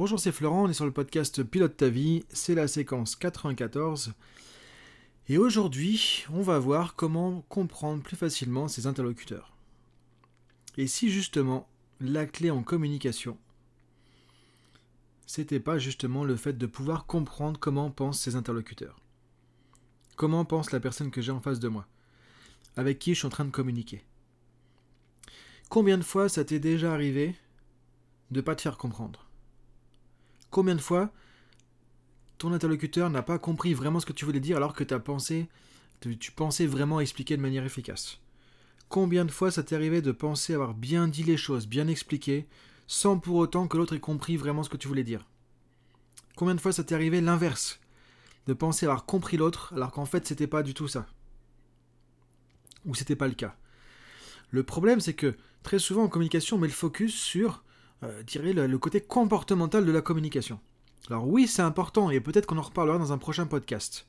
Bonjour, c'est Florent, on est sur le podcast Pilote ta vie, c'est la séquence 94. Et aujourd'hui, on va voir comment comprendre plus facilement ses interlocuteurs. Et si justement la clé en communication, c'était pas justement le fait de pouvoir comprendre comment pensent ses interlocuteurs. Comment pense la personne que j'ai en face de moi, avec qui je suis en train de communiquer? Combien de fois ça t'est déjà arrivé de pas te faire comprendre? Combien de fois ton interlocuteur n'a pas compris vraiment ce que tu voulais dire alors que as pensé, tu pensais vraiment expliquer de manière efficace? Combien de fois ça t'est arrivé de penser avoir bien dit les choses, bien expliqué, sans pour autant que l'autre ait compris vraiment ce que tu voulais dire? Combien de fois ça t'est arrivé l'inverse De penser avoir compris l'autre alors qu'en fait c'était pas du tout ça? Ou c'était pas le cas? Le problème c'est que très souvent en communication on met le focus sur euh, le, côté comportemental de la communication. Alors oui, c'est important, et peut-être qu'on en reparlera dans un prochain podcast.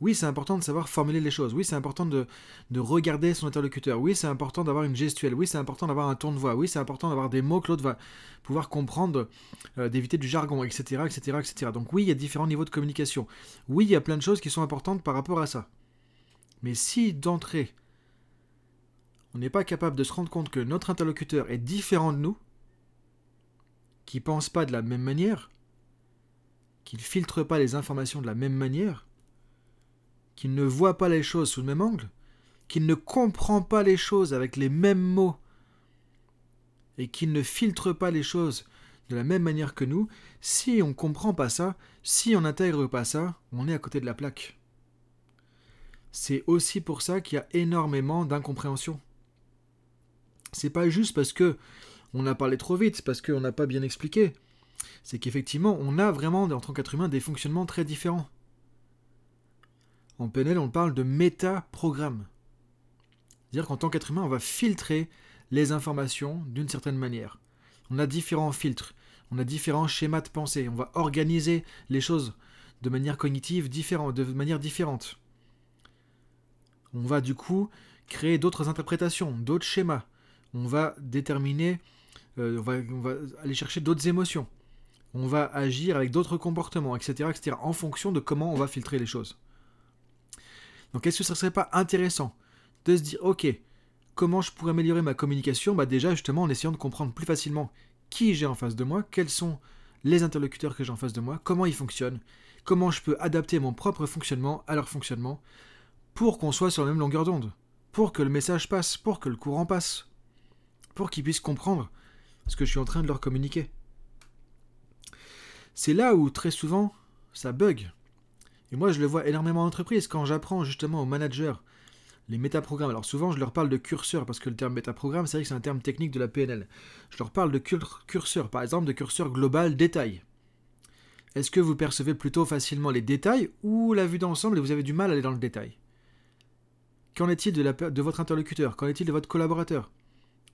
Oui, c'est important de savoir formuler les choses. Oui, c'est important de, regarder son interlocuteur. Oui, c'est important d'avoir une gestuelle. Oui, c'est important d'avoir un ton de voix. Oui, c'est important d'avoir des mots que l'autre va pouvoir comprendre, euh, d'éviter du jargon, etc., etc., etc. Donc oui, il y a différents niveaux de communication. Oui, il y a plein de choses qui sont importantes par rapport à ça. Mais si d'entrée, on n'est pas capable de se rendre compte que notre interlocuteur est différent de nous, qui ne pense pas de la même manière, qui ne filtre pas les informations de la même manière, qui ne voit pas les choses sous le même angle, qui ne comprend pas les choses avec les mêmes mots, et qui ne filtre pas les choses de la même manière que nous, si on ne comprend pas ça, si on n'intègre pas ça, on est à côté de la plaque. C'est aussi pour ça qu'il y a énormément d'incompréhension. C'est pas juste parce que on a parlé trop vite parce qu'on n'a pas bien expliqué. C'est qu'effectivement, on a vraiment, en tant qu'être humain, des fonctionnements très différents. En PNL, on parle de méta-programme. C'est-à-dire qu'en tant qu'être humain, on va filtrer les informations d'une certaine manière. On a différents filtres, on a différents schémas de pensée, on va organiser les choses de manière cognitive différente, de manière différente. On va du coup créer d'autres interprétations, d'autres schémas. On va déterminer euh, on, va, aller chercher d'autres émotions, on va agir avec d'autres comportements, etc., etc., en fonction de comment on va filtrer les choses. Donc est-ce que ça ne serait pas intéressant de se dire, ok, comment je pourrais améliorer ma communication? Bah Déjà, justement, en essayant de comprendre plus facilement qui j'ai en face de moi, quels sont les interlocuteurs que j'ai en face de moi, comment ils fonctionnent, comment je peux adapter mon propre fonctionnement à leur fonctionnement, pour qu'on soit sur la même longueur d'onde, pour que le message passe, pour que le courant passe, pour qu'ils puissent comprendre ce que je suis en train de leur communiquer. C'est là où très souvent ça bug. Et moi je le vois énormément en entreprise quand j'apprends justement aux managers les métaprogrammes. Alors souvent je leur parle de curseur parce que le terme métaprogramme c'est vrai que c'est un terme technique de la PNL. Je leur parle de curseur, par exemple de curseur global détail. Est-ce que vous percevez plutôt facilement les détails ou la vue d'ensemble et vous avez du mal à aller dans le détail? Qu'en est-il de, de votre interlocuteur? Qu'en est-il de votre collaborateur?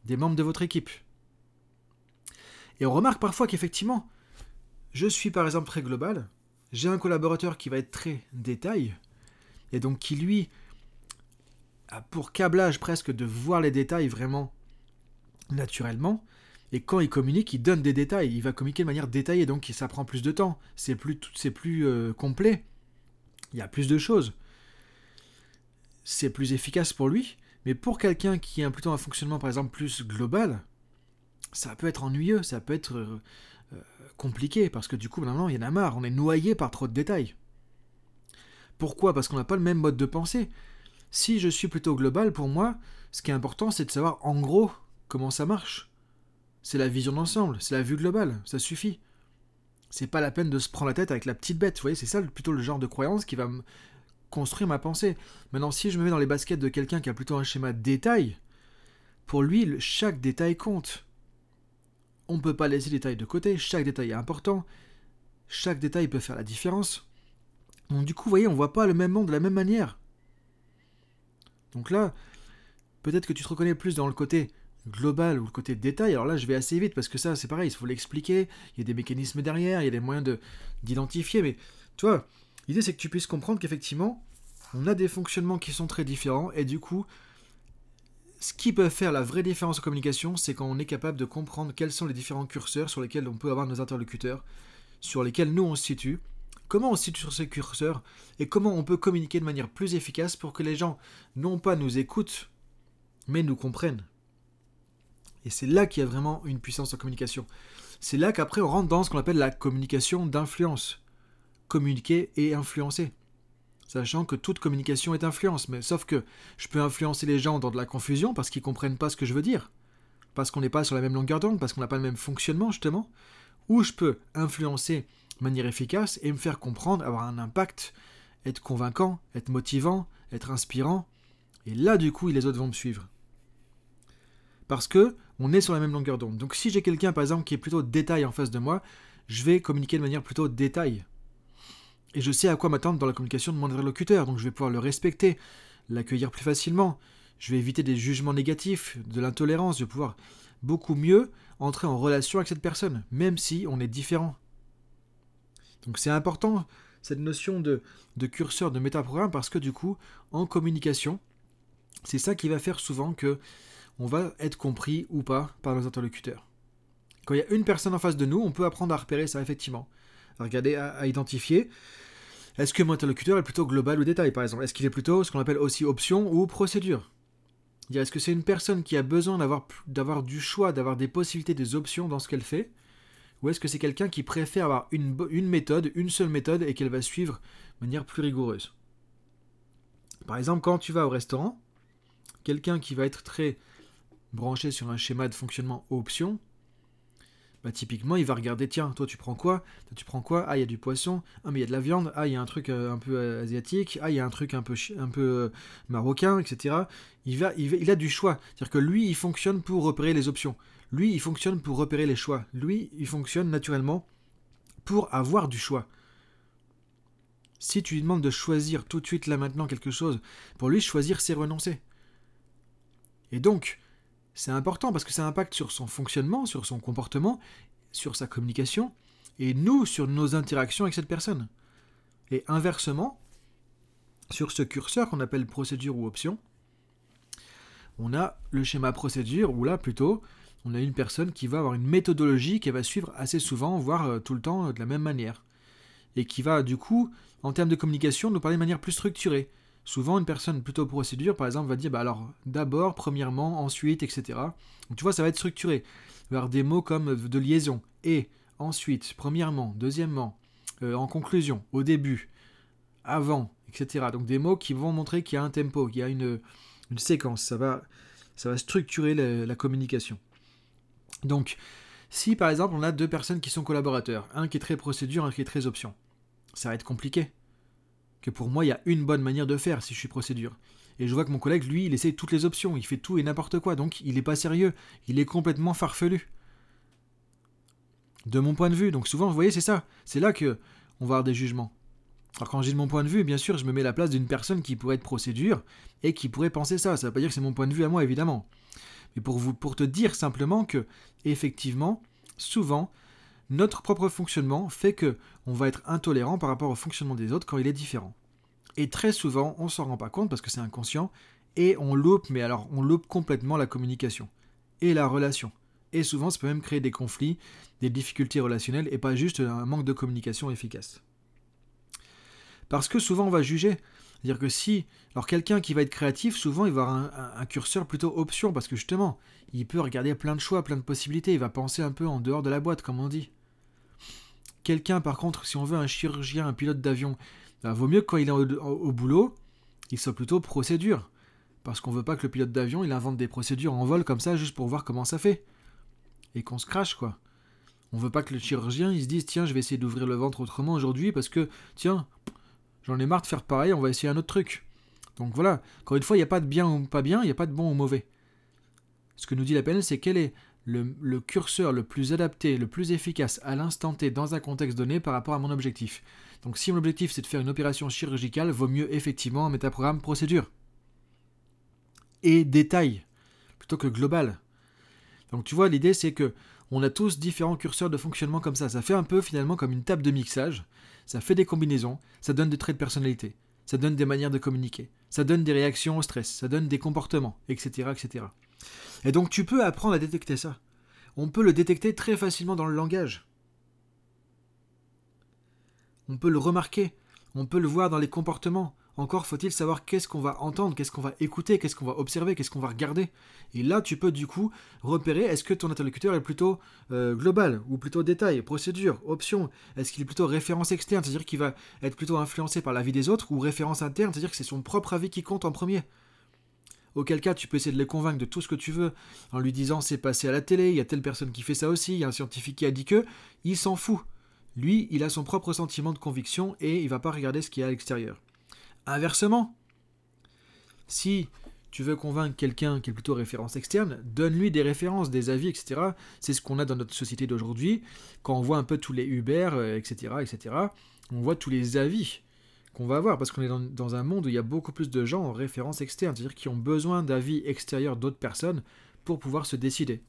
Des membres de votre équipe? Et on remarque parfois qu'effectivement, je suis par exemple très global, j'ai un collaborateur qui va être très détail, et donc qui lui a pour câblage presque de voir les détails vraiment naturellement, et quand il communique, il donne des détails, il va communiquer de manière détaillée, donc ça prend plus de temps, c'est plus, euh, complet, il y a plus de choses. C'est plus efficace pour lui, mais pour quelqu'un qui a plutôt un fonctionnement par exemple plus global, ça peut être ennuyeux, ça peut être euh, euh, compliqué, parce que du coup, maintenant, il y en a marre, on est noyé par trop de détails. Pourquoi? Parce qu'on n'a pas le même mode de pensée. Si je suis plutôt global, pour moi, ce qui est important, c'est de savoir en gros comment ça marche. C'est la vision d'ensemble, c'est la vue globale, ça suffit. C'est pas la peine de se prendre la tête avec la petite bête, vous voyez, c'est ça plutôt le genre de croyance qui va construire ma pensée. Maintenant, si je me mets dans les baskets de quelqu'un qui a plutôt un schéma de détail, pour lui, chaque détail compte. On ne peut pas laisser les détails de côté, chaque détail est important, chaque détail peut faire la différence. Donc du coup, vous voyez, on voit pas le même monde de la même manière. Donc là, peut-être que tu te reconnais plus dans le côté global ou le côté détail. Alors là, je vais assez vite parce que ça, c'est pareil, il faut l'expliquer. Il y a des mécanismes derrière, il y a des moyens de, d'identifier. Mais tu vois, l'idée c'est que tu puisses comprendre qu'effectivement, on a des fonctionnements qui sont très différents et du coup, ce qui peut faire la vraie différence en communication, c'est quand on est capable de comprendre quels sont les différents curseurs sur lesquels on peut avoir nos interlocuteurs, sur lesquels nous on se situe, comment on se situe sur ces curseurs, et comment on peut communiquer de manière plus efficace pour que les gens non pas nous écoutent, mais nous comprennent. Et c'est là qu'il y a vraiment une puissance en communication. C'est là qu'après on rentre dans ce qu'on appelle la communication d'influence. Communiquer et influencer sachant que toute communication est influence. Mais sauf que je peux influencer les gens dans de la confusion parce qu'ils comprennent pas ce que je veux dire, parce qu'on n'est pas sur la même longueur d'onde, parce qu'on n'a pas le même fonctionnement justement. Ou je peux influencer de manière efficace et me faire comprendre, avoir un impact, être convaincant, être motivant, être inspirant. Et là, du coup, les autres vont me suivre. Parce que on est sur la même longueur d'onde. Donc si j'ai quelqu'un, par exemple, qui est plutôt détail en face de moi, je vais communiquer de manière plutôt détail. Et je sais à quoi m'attendre dans la communication de mon interlocuteur, donc je vais pouvoir le respecter, l'accueillir plus facilement. Je vais éviter des jugements négatifs, de l'intolérance, je vais pouvoir beaucoup mieux entrer en relation avec cette personne, même si on est différent. Donc c'est important cette notion de, de curseur, de métaprogramme, parce que du coup, en communication, c'est ça qui va faire souvent que on va être compris ou pas par nos interlocuteurs. Quand il y a une personne en face de nous, on peut apprendre à repérer ça effectivement à regarder, à, identifier. Est-ce que mon interlocuteur est plutôt global ou détail, par exemple? Est-ce qu'il est plutôt ce qu'on appelle aussi option ou procédure? Est-ce que c'est une personne qui a besoin d'avoir du choix, d'avoir des possibilités, des options dans ce qu'elle fait? Ou est-ce que c'est quelqu'un qui préfère avoir une, une méthode, une seule méthode, et qu'elle va suivre de manière plus rigoureuse? Par exemple, quand tu vas au restaurant, quelqu'un qui va être très branché sur un schéma de fonctionnement option, bah, typiquement, il va regarder, tiens, toi tu prends quoi? Tu prends quoi? Ah, il y a du poisson. Ah, mais il y a de la viande. Ah, il y a un truc euh, un peu euh, asiatique. Ah, il y a un truc un peu, un peu euh, marocain, etc. Il, va, il, a du choix. C'est-à-dire que lui, il fonctionne pour repérer les options. Lui, il fonctionne pour repérer les choix. Lui, il fonctionne naturellement pour avoir du choix. Si tu lui demandes de choisir tout de suite là maintenant quelque chose, pour lui, choisir, c'est renoncer. Et donc, c'est important parce que ça impacte sur son fonctionnement, sur son comportement, sur sa communication, et nous sur nos interactions avec cette personne. Et inversement, sur ce curseur qu'on appelle procédure ou option, on a le schéma procédure, où là plutôt, on a une personne qui va avoir une méthodologie qu'elle va suivre assez souvent, voire euh, tout le temps euh, de la même manière. Et qui va du coup, en termes de communication, nous parler de manière plus structurée. Souvent, une personne plutôt procédure, par exemple, va dire bah alors d'abord, premièrement, ensuite, etc. Donc tu vois, ça va être structuré. Avoir des mots comme de liaison, et, ensuite, premièrement, deuxièmement, euh, en conclusion, au début, avant, etc. Donc des mots qui vont montrer qu'il y a un tempo, qu'il y a une, séquence. Ça va, structurer la communication. Donc, si par exemple on a deux personnes qui sont collaborateurs, un qui est très procédure, un qui est très option, ça va être compliqué que pour moi, il y a une bonne manière de faire si je suis procédure. Et je vois que mon collègue, lui, il essaie toutes les options, il fait tout et n'importe quoi, donc il n'est pas sérieux, il est complètement farfelu. De mon point de vue, donc souvent, vous voyez, c'est ça, c'est là que on va avoir des jugements. Alors quand je dis de mon point de vue, bien sûr, je me mets à la place d'une personne qui pourrait être procédure et qui pourrait penser ça. Ça ne veut pas dire que c'est mon point de vue à moi, évidemment. Mais pour, vous, pour te dire simplement que, effectivement, souvent, notre propre fonctionnement fait que on va être intolérant par rapport au fonctionnement des autres quand il est différent. Et très souvent, on s'en rend pas compte parce que c'est inconscient et on loupe, mais alors on loupe complètement la communication et la relation. Et souvent, ça peut même créer des conflits, des difficultés relationnelles et pas juste un manque de communication efficace. Parce que souvent, on va juger. C'est-à-dire que si, alors quelqu'un qui va être créatif, souvent il va avoir un, un, curseur plutôt option, parce que justement, il peut regarder plein de choix, plein de possibilités, il va penser un peu en dehors de la boîte, comme on dit. Quelqu'un, par contre, si on veut un chirurgien, un pilote d'avion, bah, vaut mieux que quand il est au, boulot, il soit plutôt procédure. Parce qu'on veut pas que le pilote d'avion, il invente des procédures en vol comme ça, juste pour voir comment ça fait. Et qu'on se crache, quoi. On veut pas que le chirurgien, il se dise, tiens, je vais essayer d'ouvrir le ventre autrement aujourd'hui, parce que, tiens, j'en ai marre de faire pareil, on va essayer un autre truc. Donc voilà, encore une fois, il n'y a pas de bien ou pas bien, il n'y a pas de bon ou mauvais. Ce que nous dit la PNL, c'est quel est le, curseur le plus adapté, le plus efficace à l'instant T dans un contexte donné par rapport à mon objectif. Donc si mon objectif c'est de faire une opération chirurgicale, vaut mieux effectivement un métaprogramme procédure. Et détail, plutôt que global. Donc tu vois, l'idée c'est que on a tous différents curseurs de fonctionnement comme ça. Ça fait un peu finalement comme une table de mixage. Ça fait des combinaisons, ça donne des traits de personnalité. ça donne des manières de communiquer, ça donne des réactions au stress, ça donne des comportements, etc., etc. Et donc tu peux apprendre à détecter ça. On peut le détecter très facilement dans le langage. On peut le remarquer, on peut le voir dans les comportements, encore faut-il savoir qu'est-ce qu'on va entendre, qu'est-ce qu'on va écouter, qu'est-ce qu'on va observer, qu'est-ce qu'on va regarder. Et là, tu peux du coup repérer est-ce que ton interlocuteur est plutôt euh, global ou plutôt détail, procédure, option. Est-ce qu'il est plutôt référence externe, c'est-à-dire qu'il va être plutôt influencé par l'avis des autres, ou référence interne, c'est-à-dire que c'est son propre avis qui compte en premier. Auquel cas, tu peux essayer de les convaincre de tout ce que tu veux en lui disant c'est passé à la télé, il y a telle personne qui fait ça aussi, il y a un scientifique qui a dit que, il s'en fout. Lui, il a son propre sentiment de conviction et il va pas regarder ce qu'il y a à l'extérieur. Inversement, si tu veux convaincre quelqu'un qui est plutôt référence externe, donne-lui des références, des avis, etc. C'est ce qu'on a dans notre société d'aujourd'hui. Quand on voit un peu tous les Uber, etc., euh, etc., on voit tous les avis qu'on va avoir, parce qu'on est dans, un monde où il y a beaucoup plus de gens en référence externe, c'est-à-dire qui ont besoin d'avis extérieurs d'autres personnes pour pouvoir se décider.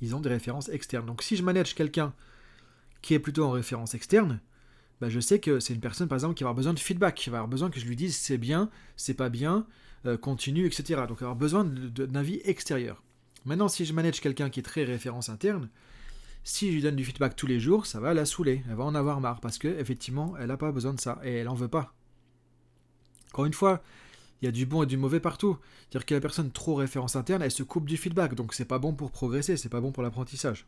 Ils ont des références externes. Donc si je manage quelqu'un qui est plutôt en référence externe, bah, je sais que c'est une personne, par exemple, qui va avoir besoin de feedback, qui va avoir besoin que je lui dise c'est bien, c'est pas bien, euh, continue, etc. Donc, avoir besoin d'un avis extérieur. Maintenant, si je manage quelqu'un qui est très référence interne, si je lui donne du feedback tous les jours, ça va la saouler, elle va en avoir marre, parce que effectivement, elle n'a pas besoin de ça, et elle en veut pas. Encore une fois, il y a du bon et du mauvais partout. C'est-à-dire que la personne trop référence interne, elle se coupe du feedback, donc c'est pas bon pour progresser, c'est pas bon pour l'apprentissage.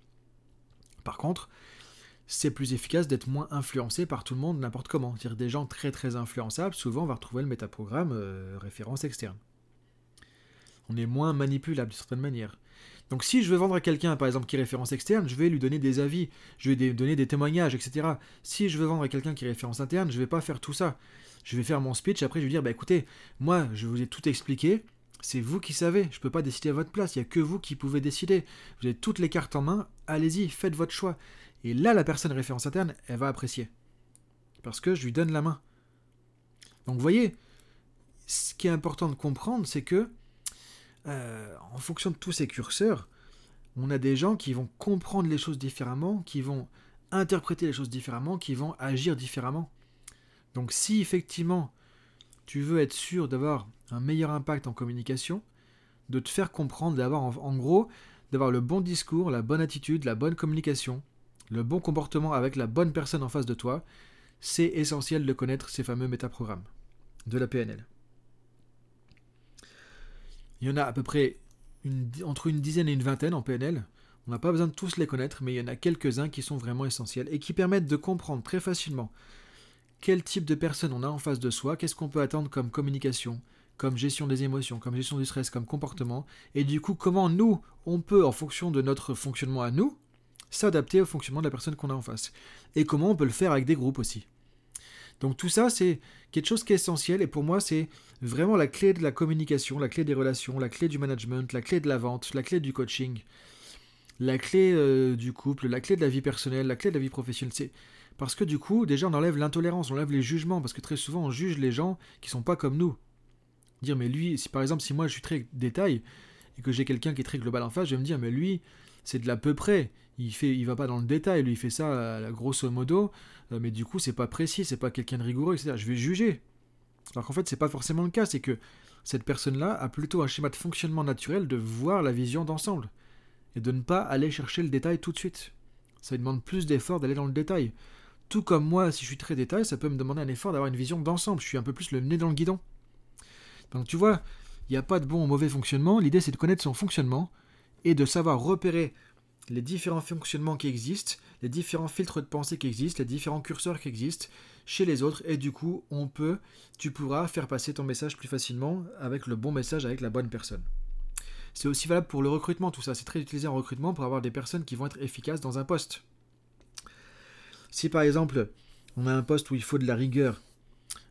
Par contre, c'est plus efficace d'être moins influencé par tout le monde n'importe comment. Dire des gens très très influençables, souvent on va retrouver le métaprogramme euh, référence externe. On est moins manipulable d'une certaine manière. Donc si je veux vendre à quelqu'un, par exemple, qui est référence externe, je vais lui donner des avis, je vais lui donner des témoignages, etc. Si je veux vendre à quelqu'un qui est référence interne, je ne vais pas faire tout ça. Je vais faire mon speech, après je vais dire, bah écoutez, moi je vous ai tout expliqué, c'est vous qui savez, je ne peux pas décider à votre place, il n'y a que vous qui pouvez décider. Vous avez toutes les cartes en main, allez-y, faites votre choix. Et là, la personne référence interne, elle va apprécier. Parce que je lui donne la main. Donc vous voyez, ce qui est important de comprendre, c'est que, euh, en fonction de tous ces curseurs, on a des gens qui vont comprendre les choses différemment, qui vont interpréter les choses différemment, qui vont agir différemment. Donc si effectivement tu veux être sûr d'avoir un meilleur impact en communication, de te faire comprendre, d'avoir en gros, d'avoir le bon discours, la bonne attitude, la bonne communication, le bon comportement avec la bonne personne en face de toi, c'est essentiel de connaître ces fameux métaprogrammes de la PNL. Il y en a à peu près entre une dizaine et une vingtaine en PNL. On n'a pas besoin de tous les connaître, mais il y en a quelques-uns qui sont vraiment essentiels et qui permettent de comprendre très facilement quel type de personne on a en face de soi, qu'est-ce qu'on peut attendre comme communication, comme gestion des émotions, comme gestion du stress, comme comportement, et du coup comment nous, on peut, en fonction de notre fonctionnement à nous, s'adapter au fonctionnement de la personne qu'on a en face. Et comment on peut le faire avec des groupes aussi. Donc tout ça, c'est quelque chose qui est essentiel et pour moi, c'est vraiment la clé de la communication, la clé des relations, la clé du management, la clé de la vente, la clé du coaching, la clé euh, du couple, la clé de la vie personnelle, la clé de la vie professionnelle. Parce que du coup, déjà, on enlève l'intolérance, on enlève les jugements, parce que très souvent, on juge les gens qui sont pas comme nous. Dire, mais lui, si par exemple, si moi je suis très détail et que j'ai quelqu'un qui est très global en face, je vais me dire, mais lui, c'est de l'à peu près. Il fait, va pas dans le détail, lui il fait ça grosso modo, euh, mais du coup c'est pas précis, c'est pas quelqu'un de rigoureux, etc. Je vais juger. Alors qu'en fait c'est pas forcément le cas, c'est que cette personne-là a plutôt un schéma de fonctionnement naturel de voir la vision d'ensemble et de ne pas aller chercher le détail tout de suite. Ça lui demande plus d'effort d'aller dans le détail. Tout comme moi, si je suis très détail, ça peut me demander un effort d'avoir une vision d'ensemble. Je suis un peu plus le nez dans le guidon. Donc tu vois, il n'y a pas de bon ou mauvais fonctionnement. L'idée c'est de connaître son fonctionnement et de savoir repérer les différents fonctionnements qui existent, les différents filtres de pensée qui existent, les différents curseurs qui existent chez les autres, et du coup, on peut, tu pourras faire passer ton message plus facilement avec le bon message, avec la bonne personne. C'est aussi valable pour le recrutement, tout ça. C'est très utilisé en recrutement pour avoir des personnes qui vont être efficaces dans un poste. Si par exemple, on a un poste où il faut de la rigueur,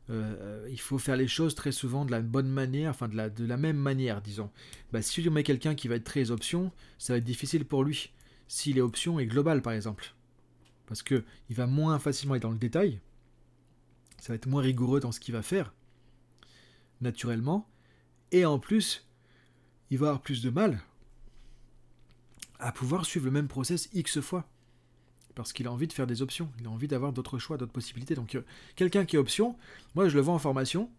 euh, il faut faire les choses très souvent de la bonne manière, enfin de la, de la même manière, disons. Bah, si tu mets quelqu'un qui va être très option, ça va être difficile pour lui. Si les options est global, par exemple. Parce que il va moins facilement être dans le détail. Ça va être moins rigoureux dans ce qu'il va faire, naturellement. Et en plus, il va avoir plus de mal à pouvoir suivre le même process X fois. parce qu'il a envie de faire des options, il a envie d'avoir d'autres choix, d'autres possibilités. Donc euh, quelqu'un qui est option, moi je le vois en formation,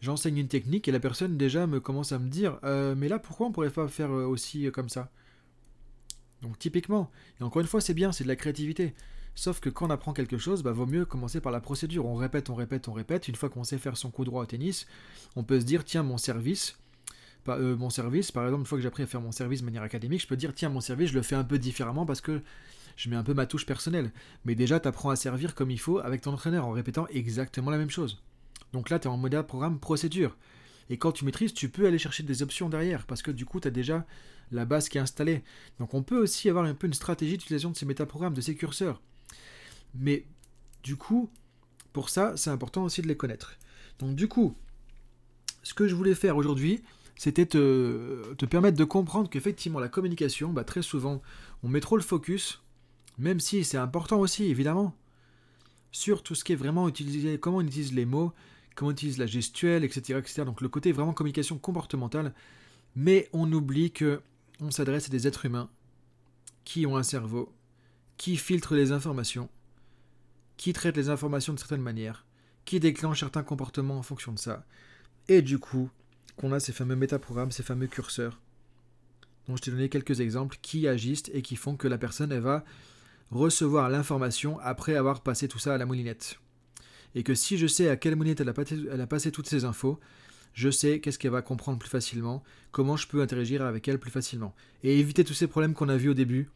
j'enseigne une technique et la personne déjà me commence à me dire euh, mais là pourquoi on pourrait pas faire euh, aussi comme ça? Donc typiquement, et encore une fois c'est bien, c'est de la créativité. Sauf que quand on apprend quelque chose, bah, vaut mieux commencer par la procédure. On répète, on répète, on répète. Une fois qu'on sait faire son coup droit au tennis, on peut se dire tiens mon service, euh, mon service, par exemple, une fois que j'ai appris à faire mon service de manière académique, je peux dire tiens, mon service, je le fais un peu différemment parce que je mets un peu ma touche personnelle. Mais déjà, tu apprends à servir comme il faut avec ton entraîneur en répétant exactement la même chose. Donc là, tu es en mode programme procédure. Et quand tu maîtrises, tu peux aller chercher des options derrière parce que du coup, tu as déjà la base qui est installée. Donc on peut aussi avoir un peu une stratégie d'utilisation de ces métaprogrammes, de ces curseurs. Mais du coup, pour ça, c'est important aussi de les connaître. Donc du coup, ce que je voulais faire aujourd'hui, c'était te, permettre de comprendre qu'effectivement la communication, bah, très souvent, on met trop le focus, même si c'est important aussi, évidemment, sur tout ce qui est vraiment utilisé, comment on utilise les mots, comment on utilise la gestuelle, etc.. Donc le côté vraiment communication comportementale, mais on oublie que on s'adresse à des êtres humains qui ont un cerveau, qui filtrent les informations, qui traitent les informations de certaines manières, qui déclenchent certains comportements en fonction de ça. Et du coup, qu'on a ces fameux métaprogrammes, ces fameux curseurs, dont je t'ai donné quelques exemples, qui agissent et qui font que la personne, elle va recevoir l'information après avoir passé tout ça à la moulinette. Et que si je sais à quelle moulinette elle a passé, elle a passé toutes ces infos, je sais qu'est-ce qu'elle va comprendre plus facilement, comment je peux interagir avec elle plus facilement. Et éviter tous ces problèmes qu'on a vus au début.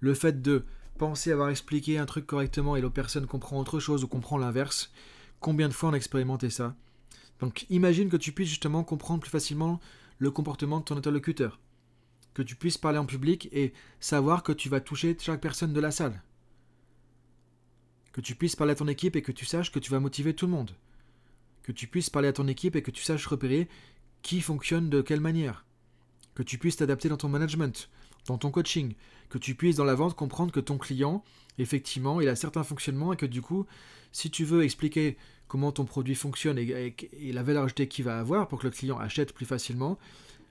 Le fait de penser avoir expliqué un truc correctement et l'autre personne comprend autre chose ou comprend l'inverse. Combien de fois on a expérimenté ça donc imagine que tu puisses justement comprendre plus facilement le comportement de ton interlocuteur. Que tu puisses parler en public et savoir que tu vas toucher chaque personne de la salle. Que tu puisses parler à ton équipe et que tu saches que tu vas motiver tout le monde. Que tu puisses parler à ton équipe et que tu saches repérer qui fonctionne de quelle manière. Que tu puisses t'adapter dans ton management, dans ton coaching. Que tu puisses dans la vente comprendre que ton client, effectivement, il a certains fonctionnements et que du coup, si tu veux expliquer comment ton produit fonctionne et, la valeur ajoutée qu'il va avoir pour que le client achète plus facilement,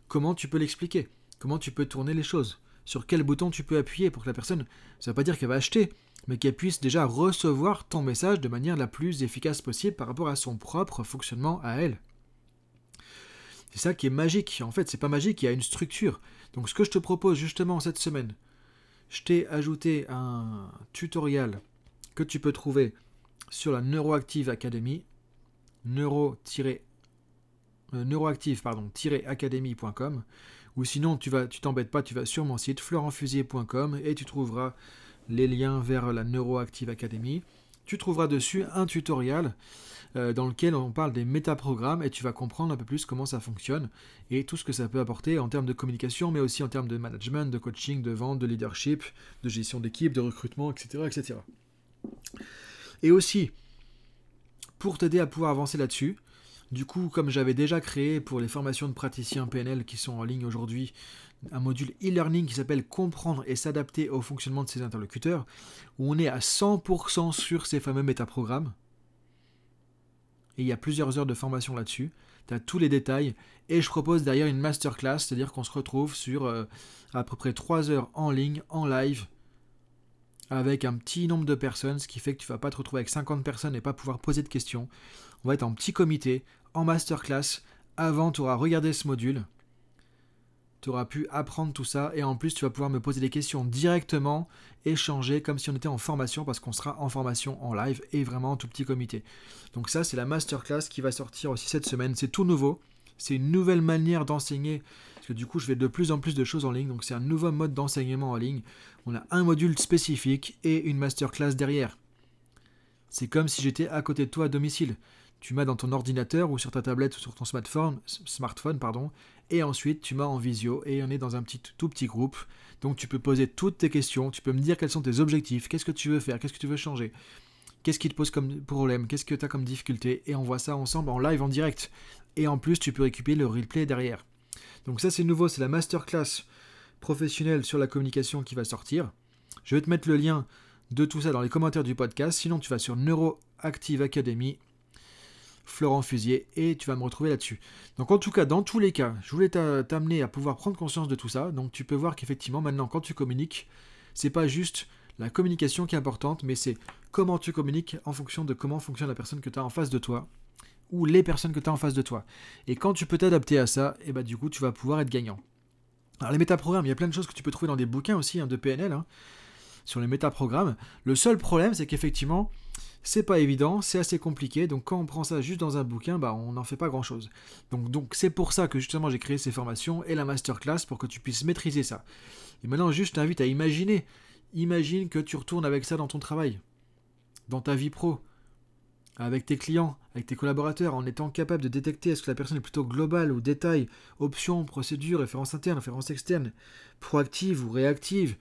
comment tu peux l'expliquer? Comment tu peux tourner les choses? Sur quel bouton tu peux appuyer pour que la personne, ça ne veut pas dire qu'elle va acheter, mais qu'elle puisse déjà recevoir ton message de manière la plus efficace possible par rapport à son propre fonctionnement à elle. C'est ça qui est magique. En fait, c'est pas magique, il y a une structure. Donc ce que je te propose justement cette semaine, je t'ai ajouté un tutoriel que tu peux trouver sur la Neuroactive Academy, neuro euh, ou sinon tu vas t'embêtes pas, tu vas sur mon site florentfusier.com et tu trouveras les liens vers la Neuroactive Academy. Tu trouveras dessus un tutoriel euh, dans lequel on parle des métaprogrammes et tu vas comprendre un peu plus comment ça fonctionne et tout ce que ça peut apporter en termes de communication, mais aussi en termes de management, de coaching, de vente, de leadership, de gestion d'équipe, de recrutement, etc. etc. Et aussi, pour t'aider à pouvoir avancer là-dessus, du coup, comme j'avais déjà créé pour les formations de praticiens PNL qui sont en ligne aujourd'hui, un module e-learning qui s'appelle Comprendre et s'adapter au fonctionnement de ses interlocuteurs, où on est à 100% sur ces fameux métaprogrammes. Et il y a plusieurs heures de formation là-dessus. Tu as tous les détails. Et je propose derrière une masterclass, c'est-à-dire qu'on se retrouve sur euh, à peu près 3 heures en ligne, en live, avec un petit nombre de personnes, ce qui fait que tu vas pas te retrouver avec 50 personnes et pas pouvoir poser de questions. On va être en petit comité, en masterclass. Avant, tu auras regardé ce module. Tu auras pu apprendre tout ça et en plus tu vas pouvoir me poser des questions directement, échanger comme si on était en formation parce qu'on sera en formation en live et vraiment en tout petit comité. Donc ça c'est la masterclass qui va sortir aussi cette semaine. C'est tout nouveau. C'est une nouvelle manière d'enseigner du coup je fais de plus en plus de choses en ligne, donc c'est un nouveau mode d'enseignement en ligne. On a un module spécifique et une masterclass derrière. C'est comme si j'étais à côté de toi à domicile. Tu m'as dans ton ordinateur ou sur ta tablette ou sur ton smartphone, smartphone pardon, et ensuite tu m'as en visio et on est dans un petit, tout petit groupe. Donc tu peux poser toutes tes questions, tu peux me dire quels sont tes objectifs, qu'est-ce que tu veux faire, qu'est-ce que tu veux changer, qu'est-ce qui te pose comme problème, qu'est-ce que tu as comme difficulté, et on voit ça ensemble en live, en direct. Et en plus, tu peux récupérer le replay derrière. Donc ça c'est nouveau, c'est la masterclass professionnelle sur la communication qui va sortir. Je vais te mettre le lien de tout ça dans les commentaires du podcast. Sinon, tu vas sur Neuroactive Academy, Florent Fusier, et tu vas me retrouver là-dessus. Donc, en tout cas, dans tous les cas, je voulais t'amener à pouvoir prendre conscience de tout ça. Donc, tu peux voir qu'effectivement, maintenant, quand tu communiques, c'est pas juste la communication qui est importante, mais c'est comment tu communiques en fonction de comment fonctionne la personne que tu as en face de toi ou les personnes que tu as en face de toi. Et quand tu peux t'adapter à ça, et eh bah ben, du coup tu vas pouvoir être gagnant. Alors les métaprogrammes, il y a plein de choses que tu peux trouver dans des bouquins aussi hein, de PNL hein, sur les métaprogrammes. Le seul problème, c'est qu'effectivement, c'est pas évident, c'est assez compliqué. Donc quand on prend ça juste dans un bouquin, bah on n'en fait pas grand chose. Donc donc c'est pour ça que justement j'ai créé ces formations et la masterclass pour que tu puisses maîtriser ça. Et maintenant juste t'invite à imaginer. Imagine que tu retournes avec ça dans ton travail, dans ta vie pro, avec tes clients, avec tes collaborateurs, en étant capable de détecter est-ce que la personne est plutôt globale ou détail, options, procédure, référence interne, référence externe, proactive ou réactive,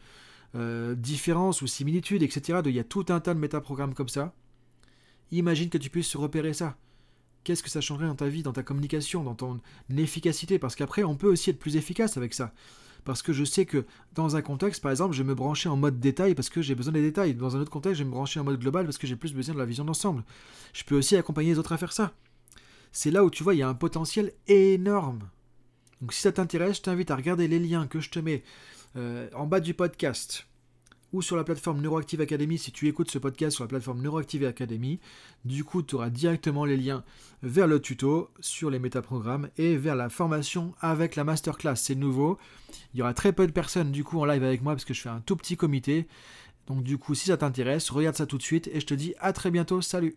euh, différence ou similitude, etc. Il y a tout un tas de métaprogrammes comme ça. Imagine que tu puisses repérer ça. Qu'est-ce que ça changerait dans ta vie, dans ta communication, dans ton efficacité? Parce qu'après, on peut aussi être plus efficace avec ça. Parce que je sais que dans un contexte, par exemple, je vais me brancher en mode détail parce que j'ai besoin des détails. Dans un autre contexte, je vais me brancher en mode global parce que j'ai plus besoin de la vision d'ensemble. Je peux aussi accompagner les autres à faire ça. C'est là où tu vois, il y a un potentiel énorme. Donc si ça t'intéresse, je t'invite à regarder les liens que je te mets euh, en bas du podcast ou sur la plateforme Neuroactive Academy si tu écoutes ce podcast sur la plateforme Neuroactive Academy. Du coup, tu auras directement les liens vers le tuto sur les métaprogrammes et vers la formation avec la masterclass. C'est nouveau. Il y aura très peu de personnes du coup en live avec moi parce que je fais un tout petit comité. Donc du coup, si ça t'intéresse, regarde ça tout de suite et je te dis à très bientôt. Salut